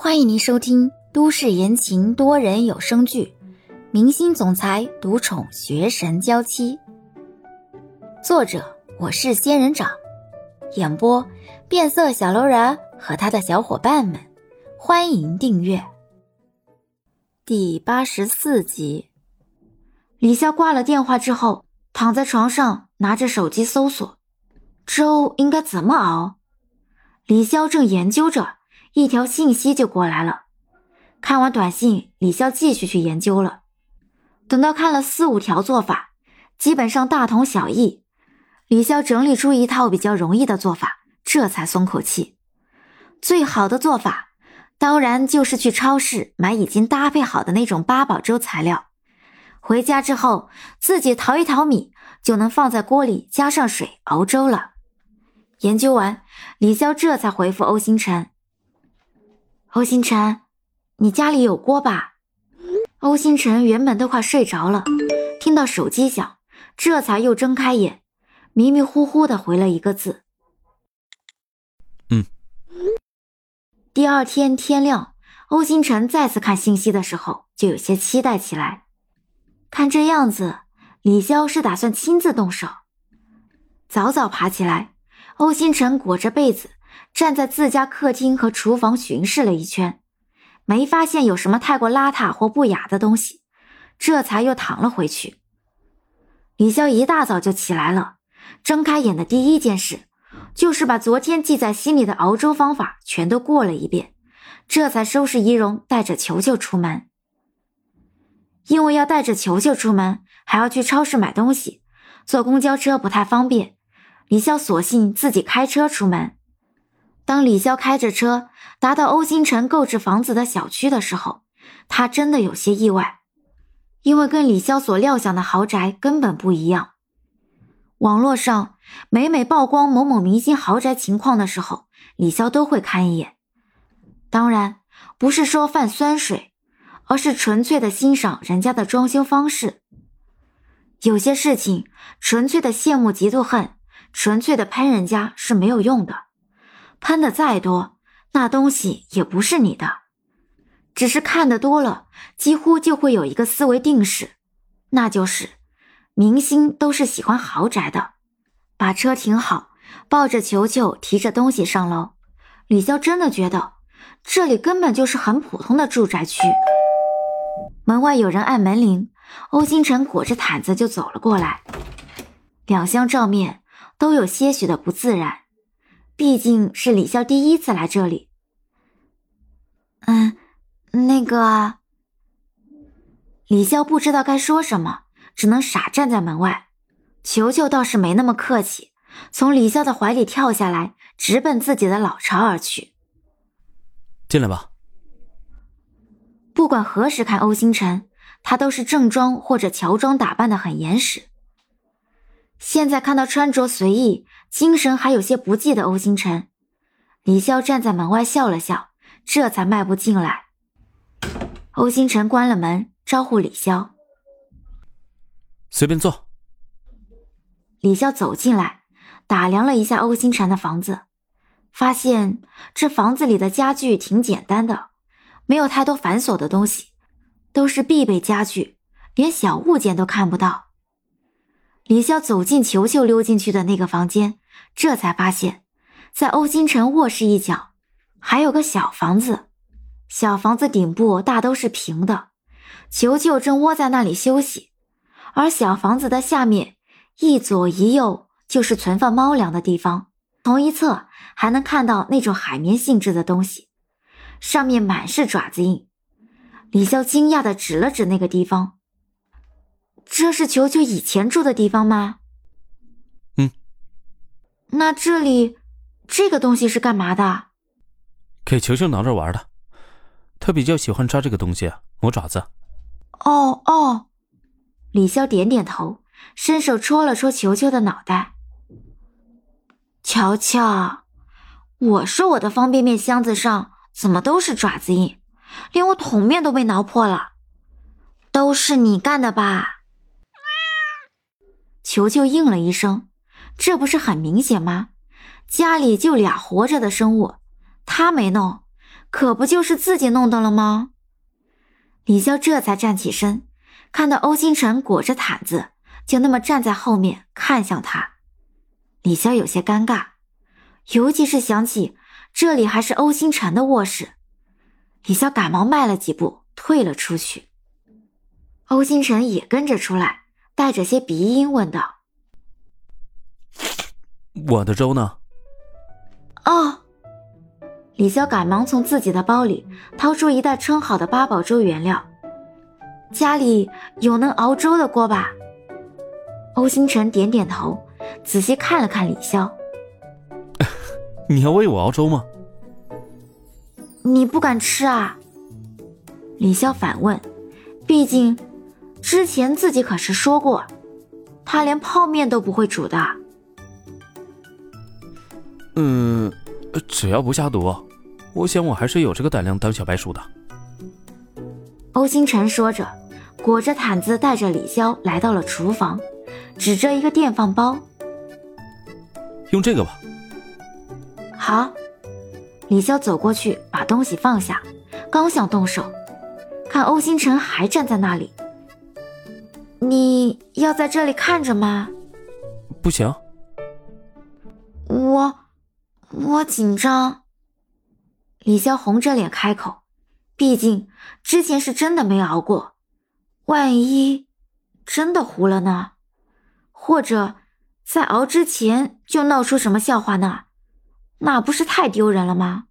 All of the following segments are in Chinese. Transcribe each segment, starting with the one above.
欢迎您收听都市言情多人有声剧《明星总裁独宠学神娇妻》，作者我是仙人掌，演播变色小楼人和他的小伙伴们。欢迎订阅第八十四集。李潇挂了电话之后，躺在床上拿着手机搜索粥应该怎么熬。李潇正研究着。一条信息就过来了，看完短信，李潇继续去研究了。等到看了四五条做法，基本上大同小异，李潇整理出一套比较容易的做法，这才松口气。最好的做法，当然就是去超市买已经搭配好的那种八宝粥材料，回家之后自己淘一淘米，就能放在锅里加上水熬粥了。研究完，李潇这才回复欧星辰。欧星辰，你家里有锅吧？欧星辰原本都快睡着了，听到手机响，这才又睁开眼，迷迷糊糊的回了一个字：“嗯。”第二天天亮，欧星辰再次看信息的时候，就有些期待起来。看这样子，李潇是打算亲自动手。早早爬起来，欧星辰裹着被子。站在自家客厅和厨房巡视了一圈，没发现有什么太过邋遢或不雅的东西，这才又躺了回去。李潇一大早就起来了，睁开眼的第一件事就是把昨天记在心里的熬粥方法全都过了一遍，这才收拾仪容，带着球球出门。因为要带着球球出门，还要去超市买东西，坐公交车不太方便，李潇索性自己开车出门。当李潇开着车达到欧星辰购置房子的小区的时候，他真的有些意外，因为跟李潇所料想的豪宅根本不一样。网络上每每曝光某某明星豪宅情况的时候，李潇都会看一眼，当然不是说犯酸水，而是纯粹的欣赏人家的装修方式。有些事情纯粹的羡慕嫉妒恨，纯粹的喷人家是没有用的。喷的再多，那东西也不是你的。只是看的多了，几乎就会有一个思维定式，那就是明星都是喜欢豪宅的。把车停好，抱着球球，提着东西上楼。李潇真的觉得这里根本就是很普通的住宅区。门外有人按门铃，欧星辰裹着毯子就走了过来，两相照面，都有些许的不自然。毕竟是李潇第一次来这里。嗯，那个，李潇不知道该说什么，只能傻站在门外。球球倒是没那么客气，从李潇的怀里跳下来，直奔自己的老巢而去。进来吧。不管何时看欧星辰，他都是正装或者乔装打扮的很严实。现在看到穿着随意。精神还有些不济的欧星辰，李潇站在门外笑了笑，这才迈步进来。欧星辰关了门，招呼李潇：“随便坐。”李潇走进来，打量了一下欧星辰的房子，发现这房子里的家具挺简单的，没有太多繁琐的东西，都是必备家具，连小物件都看不到。李潇走进球球溜进去的那个房间，这才发现，在欧星辰卧室一角，还有个小房子。小房子顶部大都是平的，球球正窝在那里休息。而小房子的下面，一左一右就是存放猫粮的地方，同一侧还能看到那种海绵性质的东西，上面满是爪子印。李潇惊讶地指了指那个地方。这是球球以前住的地方吗？嗯。那这里这个东西是干嘛的？给球球挠着玩的，他比较喜欢抓这个东西，磨爪子。哦哦，李潇点点头，伸手戳了戳球球的脑袋。乔乔，我说我的方便面箱子上怎么都是爪子印，连我桶面都被挠破了，都是你干的吧？球球应了一声，这不是很明显吗？家里就俩活着的生物，他没弄，可不就是自己弄的了吗？李潇这才站起身，看到欧星辰裹着毯子，就那么站在后面看向他。李潇有些尴尬，尤其是想起这里还是欧星辰的卧室，李潇赶忙迈了几步退了出去。欧星辰也跟着出来，带着些鼻音问道：“我的粥呢？”哦。李潇赶忙从自己的包里掏出一袋称好的八宝粥原料。家里有能熬粥的锅吧？欧星辰点点头，仔细看了看李潇。你要为我熬粥吗？你不敢吃啊？李潇反问。毕竟，之前自己可是说过，他连泡面都不会煮的。嗯，只要不下毒。我想，我还是有这个胆量当小白鼠的。欧星辰说着，裹着毯子，带着李潇来到了厨房，指着一个电饭煲：“用这个吧。”好。李潇走过去，把东西放下，刚想动手，看欧星辰还站在那里。你要在这里看着吗？不行。我，我紧张。李潇红着脸开口：“毕竟之前是真的没熬过，万一真的糊了呢？或者在熬之前就闹出什么笑话呢？那不是太丢人了吗？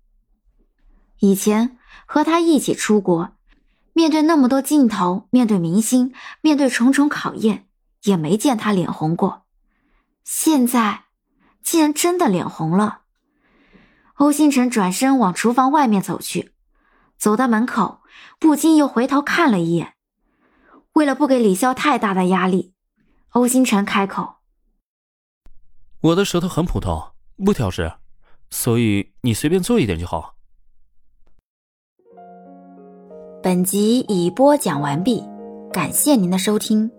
以前和他一起出国，面对那么多镜头，面对明星，面对重重考验，也没见他脸红过。现在竟然真的脸红了。”欧星辰转身往厨房外面走去，走到门口，不禁又回头看了一眼。为了不给李潇太大的压力，欧星辰开口：“我的舌头很普通，不挑食，所以你随便做一点就好。”本集已播讲完毕，感谢您的收听。